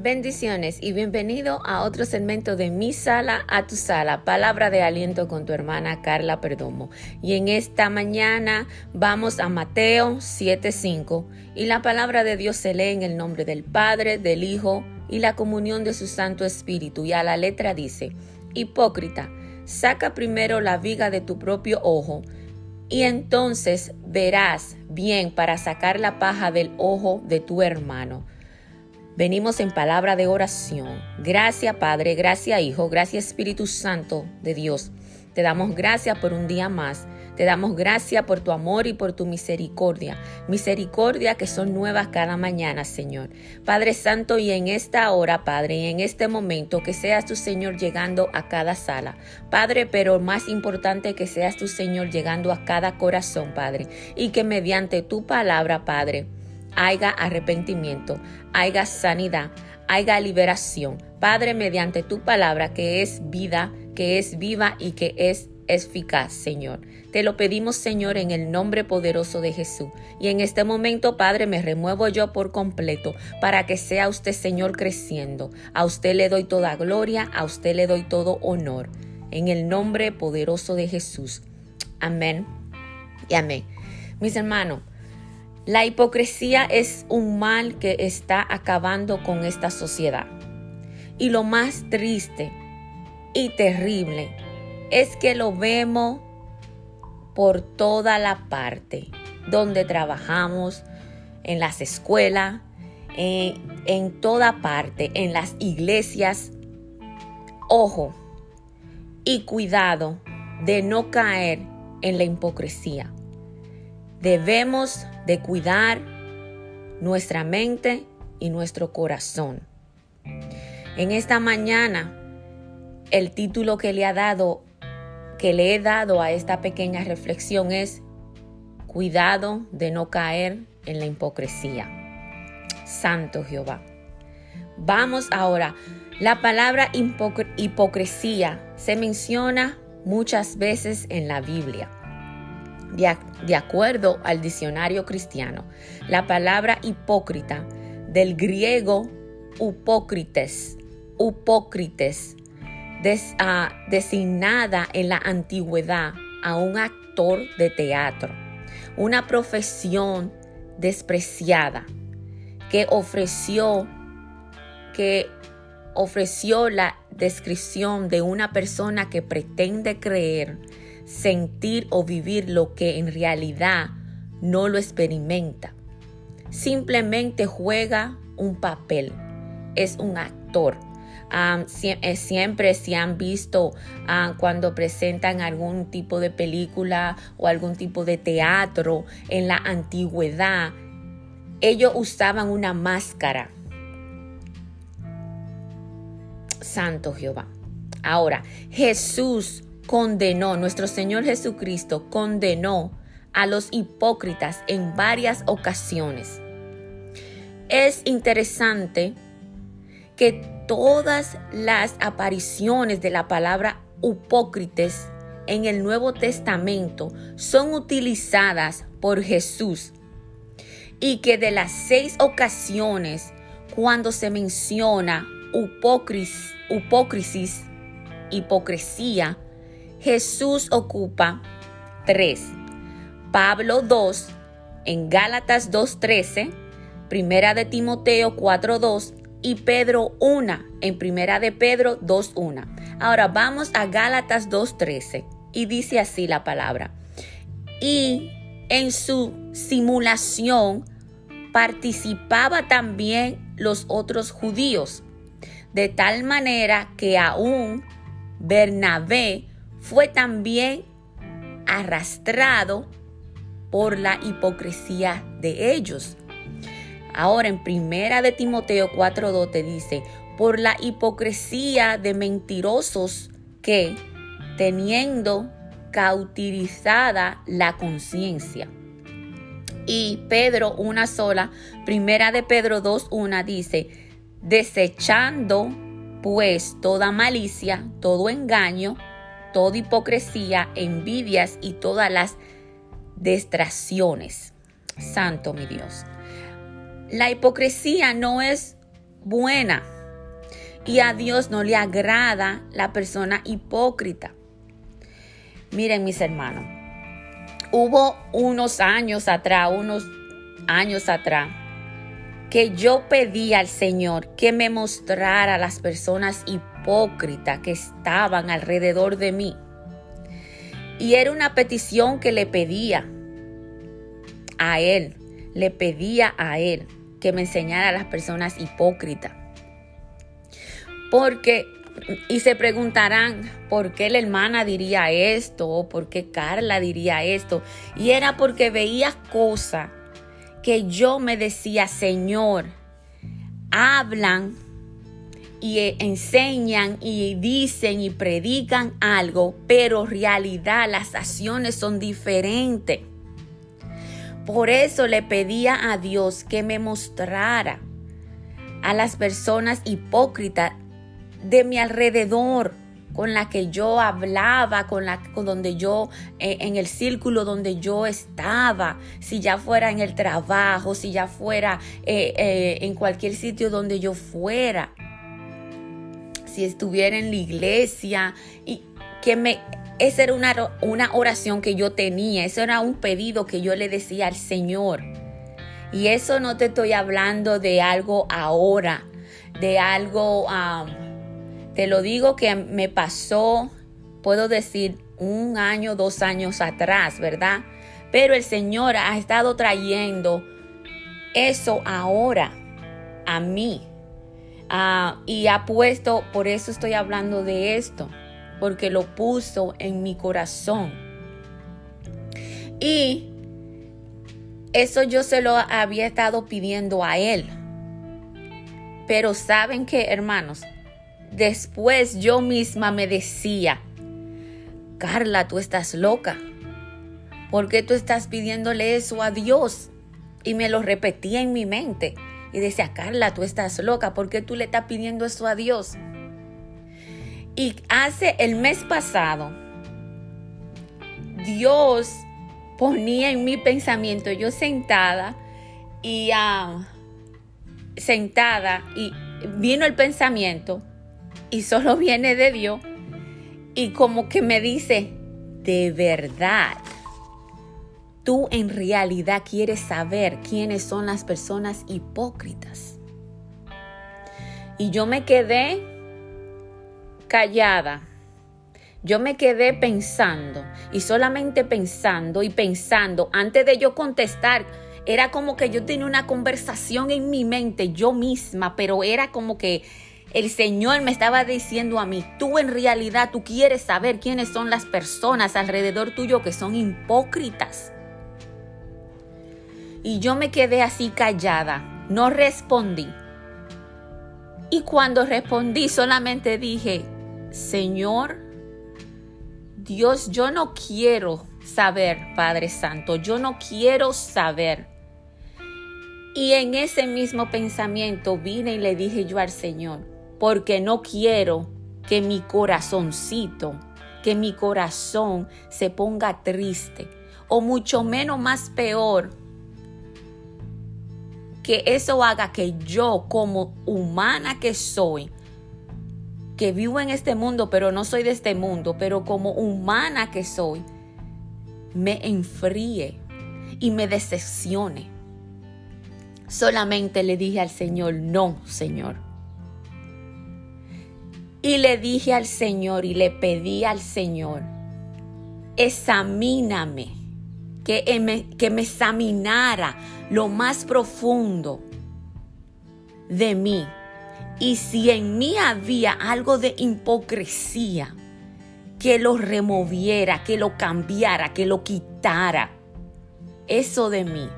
Bendiciones y bienvenido a otro segmento de Mi Sala a tu Sala, palabra de aliento con tu hermana Carla Perdomo. Y en esta mañana vamos a Mateo 7:5 y la palabra de Dios se lee en el nombre del Padre, del Hijo y la comunión de su Santo Espíritu. Y a la letra dice, Hipócrita, saca primero la viga de tu propio ojo y entonces verás bien para sacar la paja del ojo de tu hermano. Venimos en palabra de oración. Gracias Padre, gracias Hijo, gracias Espíritu Santo de Dios. Te damos gracias por un día más. Te damos gracias por tu amor y por tu misericordia. Misericordia que son nuevas cada mañana, Señor. Padre Santo, y en esta hora, Padre, y en este momento, que seas tu Señor llegando a cada sala. Padre, pero más importante que seas tu Señor llegando a cada corazón, Padre. Y que mediante tu palabra, Padre, haya arrepentimiento, haya sanidad, haya liberación. Padre, mediante tu palabra que es vida, que es viva y que es eficaz, Señor. Te lo pedimos, Señor, en el nombre poderoso de Jesús. Y en este momento, Padre, me remuevo yo por completo para que sea usted, Señor, creciendo. A usted le doy toda gloria, a usted le doy todo honor. En el nombre poderoso de Jesús. Amén y amén. Mis hermanos, la hipocresía es un mal que está acabando con esta sociedad. Y lo más triste y terrible es que lo vemos por toda la parte donde trabajamos, en las escuelas, en, toda parte, en las iglesias. Ojo y cuidado de no caer en la hipocresía. Debemos de cuidar nuestra mente y nuestro corazón. En esta mañana, el título que le ha dado, que le he dado a esta pequeña reflexión es Cuidado de no caer en la hipocresía. Santo Jehová. Vamos ahora. La palabra hipocresía se menciona muchas veces en la Biblia de, acuerdo al diccionario cristiano. La palabra hipócrita del griego upócrites, upócrites, ah, designada en la antigüedad a un actor de teatro, una profesión despreciada que ofreció que ofreció la descripción de una persona que pretende creer sentir o vivir lo que en realidad no lo experimenta. Simplemente juega un papel, es un actor. Eh, siempre se han visto cuando presentan algún tipo de película o algún tipo de teatro en la antigüedad, ellos usaban una máscara. Santo Jehová. Ahora, Jesús condenó, nuestro Señor Jesucristo condenó a los hipócritas en varias ocasiones. Es interesante que todas las apariciones de la palabra hipócritas en el Nuevo Testamento son utilizadas por Jesús y que de las seis ocasiones cuando se menciona hipócrisis, hipocresía, Jesús ocupa tres. Pablo 2, en Gálatas 2.13, Primera de Timoteo 4.2 y Pedro 1 en Primera de Pedro 2.1. Ahora vamos a Gálatas 2.13 y dice así la palabra. Y en su simulación participaba también los otros judíos, de tal manera que aún Bernabé fue también arrastrado por la hipocresía de ellos. Ahora en primera de Timoteo 4.2 te dice, por la hipocresía de mentirosos que, teniendo cauterizada la conciencia. Y Pedro, una sola, primera de Pedro 2.1 dice, desechando pues toda malicia, todo engaño, toda hipocresía, envidias y todas las distracciones. Santo mi Dios. La hipocresía no es buena. Y a Dios no le agrada la persona hipócrita. Miren mis hermanos, hubo unos años atrás, unos años atrás, que yo pedí al Señor que me mostrara las personas hipócritas que estaban alrededor de mí. Y era una petición que le pedía a Él, le pedía a Él que me enseñara a las personas hipócritas. Porque, y se preguntarán, ¿por qué la hermana diría esto? ¿O por qué Carla diría esto? Y era porque veía cosas que yo me decía, Señor, hablan y eh, enseñan y dicen y predican algo, pero realidad las acciones son diferentes. Por eso le pedía a Dios que me mostrara a las personas hipócritas de mi alrededor, con la que yo hablaba, con la con donde yo eh, en el círculo donde yo estaba, si ya fuera en el trabajo, si ya fuera eh, en cualquier sitio donde yo fuera, si estuviera en la iglesia y que me esa era una, una oración que yo tenía, eso era un pedido que yo le decía al Señor. Y eso no te estoy hablando de algo ahora, de algo, te lo digo que me pasó, puedo decir, un año, dos años atrás, ¿verdad? Pero el Señor ha estado trayendo eso ahora a mí. Ah, y ha puesto, por eso estoy hablando de esto porque lo puso en mi corazón. Y eso yo se lo había estado pidiendo a él. Pero saben que, hermanos, después yo misma me decía, Carla, tú estás loca. ¿Por qué tú estás pidiéndole eso a Dios? Y me lo repetía en mi mente. Y decía, Carla, tú estás loca. ¿Por qué tú le estás pidiendo eso a Dios? Y hace el mes pasado, Dios ponía en mi pensamiento, yo sentada y ah, sentada y vino el pensamiento y solo viene de Dios y como que me dice, de verdad, tú en realidad quieres saber quiénes son las personas hipócritas. Y yo me quedé callada. Yo me quedé pensando y solamente pensando y pensando antes de yo contestar. Era como que yo tenía una conversación en mi mente yo misma, pero era como que el Señor me estaba diciendo a mí, tú en realidad tú quieres saber quiénes son las personas alrededor tuyo que son hipócritas. Y yo me quedé así callada, no respondí. Y cuando respondí solamente dije, Señor, Dios, yo no quiero saber, Padre Santo, yo no quiero saber. Y en ese mismo pensamiento vine y le dije yo al Señor, porque no quiero que mi corazoncito, que mi corazón se ponga triste, o mucho menos más peor, que eso haga que yo como humana que soy, que vivo en este mundo, pero no soy de este mundo, pero como humana que soy, me enfríe y me decepcione. Solamente le dije al Señor, no, Señor. Y le dije al Señor y le pedí al Señor, examíname, que me, que me examinara lo más profundo de mí y si en mí había algo de hipocresía, que lo removiera, que lo cambiara, que lo quitara. Eso de mí.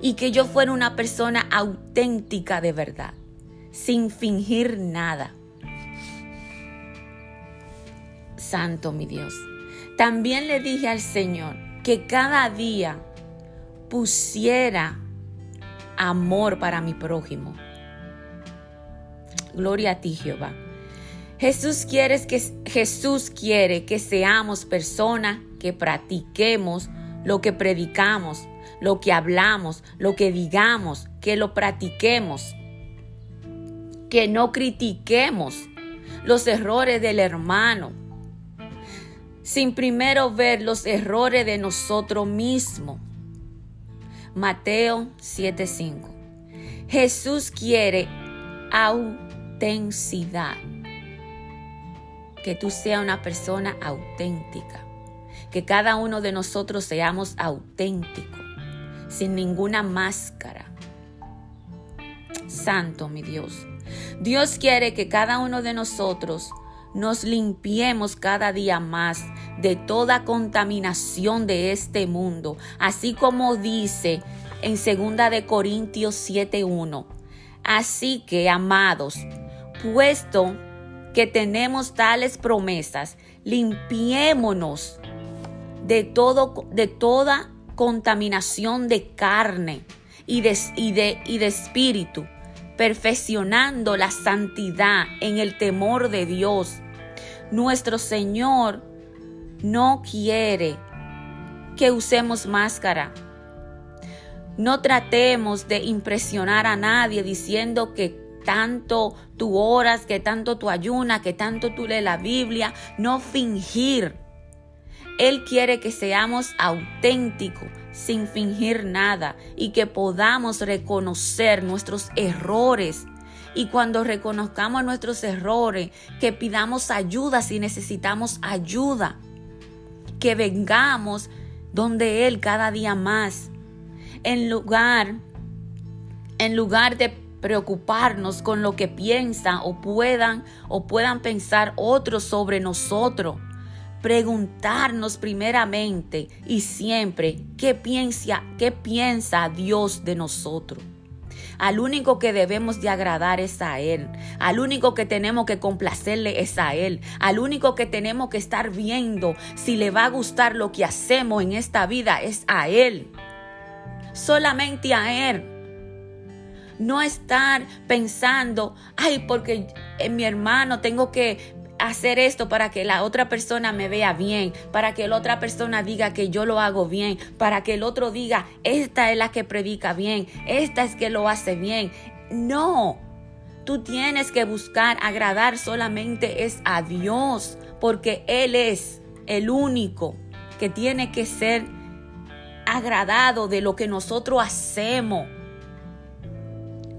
Y que yo fuera una persona auténtica de verdad, sin fingir nada. Santo mi Dios. También le dije al Señor que cada día pusiera amor para mi prójimo Gloria a ti, Jehová. Jesús quiere que, Jesús quiere que seamos personas que practiquemos lo que predicamos, lo que hablamos, lo que digamos, que lo practiquemos. que no critiquemos los errores del hermano, sin primero ver los errores de nosotros mismos. Mateo 7:5. Jesús quiere autenticidad. Que tú seas una persona auténtica. Que cada uno de nosotros seamos auténticos, sin ninguna máscara. Santo mi Dios. Dios quiere que cada uno de nosotros nos limpiemos cada día más de toda contaminación de este mundo, así como dice en 2 de Corintios 7:1. Así que, amados, puesto que tenemos tales promesas, limpiémonos de todo de toda contaminación de carne y de, y de, y de espíritu perfeccionando la santidad en el temor de Dios. Nuestro Señor no quiere que usemos máscara. No tratemos de impresionar a nadie diciendo que tanto tú oras, que tanto tú ayunas, que tanto tú lees la Biblia. No fingir. Él quiere que seamos auténticos sin fingir nada y que podamos reconocer nuestros errores. Y cuando reconozcamos nuestros errores, que pidamos ayuda si necesitamos ayuda. Que vengamos donde Él cada día más. En lugar, en lugar de preocuparnos con lo que piensan o puedan o puedan pensar otros sobre nosotros preguntarnos primeramente y siempre qué piensa, qué piensa Dios de nosotros. Al único que debemos de agradar es a Él. Al único que tenemos que complacerle es a Él. Al único que tenemos que estar viendo si le va a gustar lo que hacemos en esta vida es a Él. Solamente a Él. No estar pensando, ay, porque en mi hermano tengo que hacer esto para que la otra persona me vea bien, para que la otra persona diga que yo lo hago bien, para que el otro diga, esta es la que predica bien, esta es que lo hace bien. No, tú tienes que buscar agradar solamente es a Dios, porque Él es el único que tiene que ser agradado de lo que nosotros hacemos,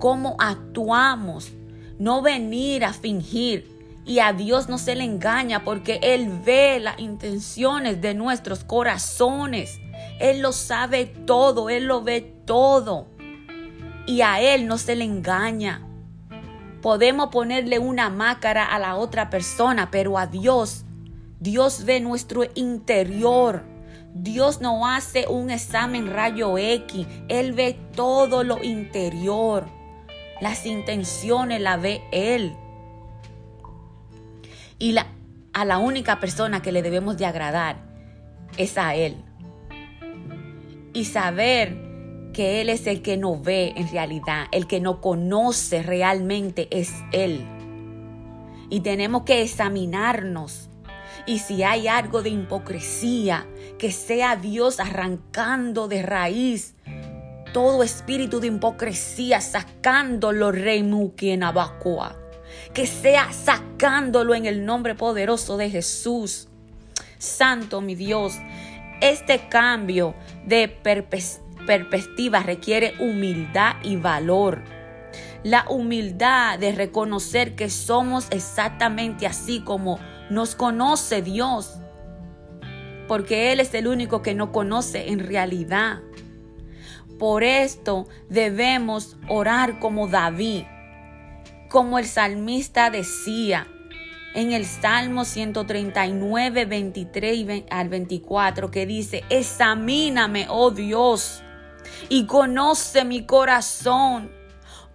cómo actuamos, no venir a fingir, y a Dios no se le engaña porque Él ve las intenciones de nuestros corazones. Él lo sabe todo, Él lo ve todo. Y a Él no se le engaña. Podemos ponerle una máscara a la otra persona, pero a Dios, Dios ve nuestro interior. Dios no hace un examen rayo X. Él ve todo lo interior. Las intenciones la ve Él. Y la, a la única persona que le debemos de agradar es a Él. Y saber que Él es el que no ve en realidad, el que no conoce realmente es Él. Y tenemos que examinarnos. Y si hay algo de hipocresía, que sea Dios arrancando de raíz todo espíritu de hipocresía, sacándolo, rey Muquienabacoa que sea sacándolo en el nombre poderoso de Jesús. Santo mi Dios, este cambio de perspectiva requiere humildad y valor. La humildad de reconocer que somos exactamente así como nos conoce Dios. Porque Él es el único que no conoce en realidad. Por esto debemos orar como David como el salmista decía en el Salmo 139, 23 al 24, que dice, examíname, oh Dios, y conoce mi corazón.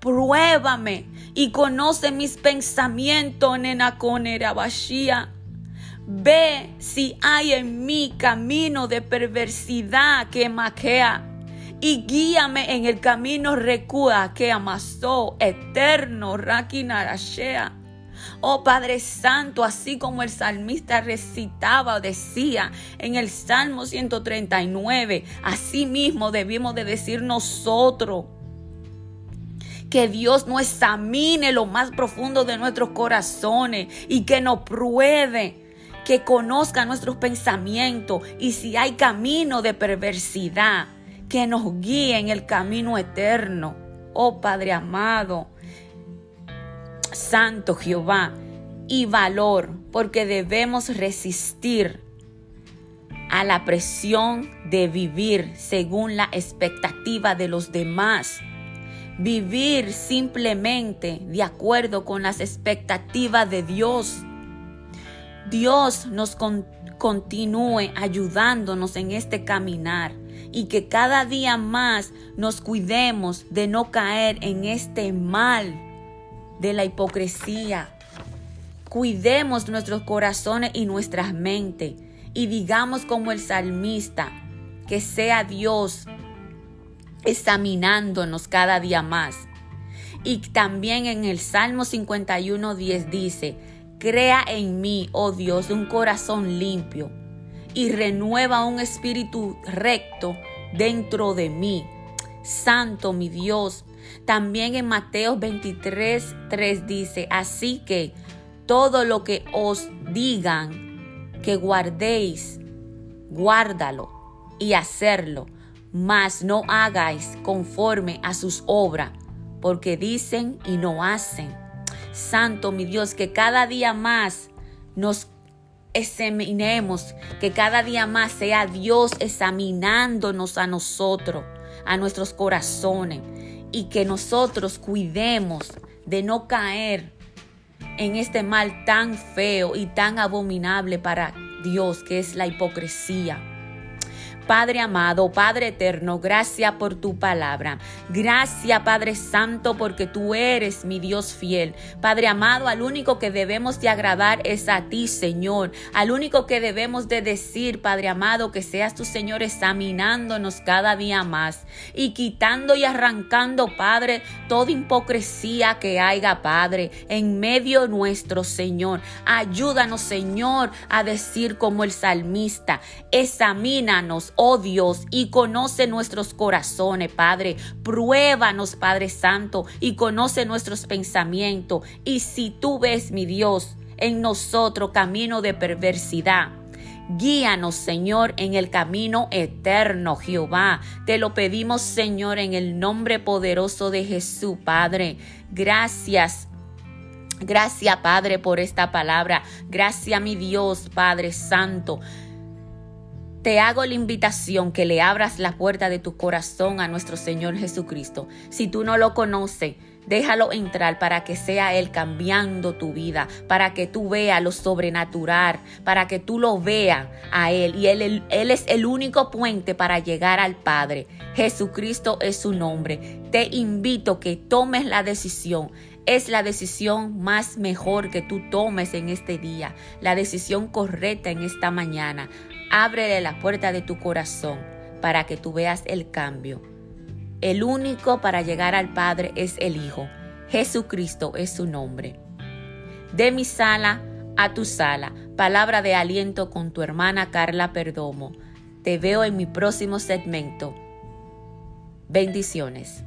Pruébame y conoce mis pensamientos, nenaconerabashia. Ve si hay en mí camino de perversidad que maquea y guíame en el camino recua que amasó eterno Rakinarashea. Oh Padre Santo, así como el salmista recitaba o decía en el Salmo 139, así mismo debimos de decir nosotros Que Dios no examine lo más profundo de nuestros corazones y que nos pruebe que conozca nuestros pensamientos y si hay camino de perversidad, que nos guíe en el camino eterno. Oh Padre amado, Santo Jehová, y valor, porque debemos resistir a la presión de vivir según la expectativa de los demás. Vivir simplemente de acuerdo con las expectativas de Dios. Dios nos continúe ayudándonos en este caminar y que cada día más nos cuidemos de no caer en este mal de la hipocresía. Cuidemos nuestros corazones y nuestras mentes y digamos como el salmista, que sea Dios examinándonos cada día más. Y también en el Salmo 51.10 dice, Crea en mí, oh Dios, un corazón limpio y renueva un espíritu recto dentro de mí. Santo mi Dios. También en Mateo 23, 3 dice, así que todo lo que os digan que guardéis, guárdalo y hacerlo, mas no hagáis conforme a sus obras, porque dicen y no hacen. Santo, mi Dios, que cada día más nos examinemos, que cada día más sea Dios examinándonos a nosotros, a nuestros corazones, y que nosotros cuidemos de no caer en este mal tan feo y tan abominable para Dios, que es la hipocresía. Padre amado, Padre eterno, gracias por tu palabra. Gracias, Padre Santo, porque tú eres mi Dios fiel. Padre amado, al único que debemos de agradar es a ti, Señor. Al único que debemos de decir, Padre amado, que seas tu Señor examinándonos cada día más y quitando y arrancando, Padre, toda hipocresía que haya, Padre, en medio nuestro, Señor. Ayúdanos, Señor, a decir como el salmista, examínanos oh Dios, y conoce nuestros corazones, Padre. Pruébanos, Padre Santo, y conoce nuestros pensamientos. Y si tú ves, mi Dios, en nosotros camino de perversidad, Guíanos, Señor, en el camino eterno, Jehová. Te lo pedimos, Señor, en el nombre poderoso de Jesús, Padre. Gracias. Gracias, Padre, por esta palabra. Gracias, mi Dios, Padre Santo. Te hago la invitación que le abras la puerta de tu corazón a nuestro Señor Jesucristo. Si tú no lo conoces, Déjalo entrar para que sea Él cambiando tu vida, para que tú veas lo sobrenatural, para que tú lo veas a Él. Y él, él, es el único puente para llegar al Padre. Jesucristo es su nombre. Te invito que tomes la decisión. Es la decisión más mejor que tú tomes en este día, la decisión correcta en esta mañana. Ábrele la puerta de tu corazón para que tú veas el cambio. El único para llegar al Padre es el Hijo. Jesucristo es su nombre. De mi sala a tu sala, palabra de aliento con tu hermana Carla Perdomo. Te veo en mi próximo segmento. Bendiciones.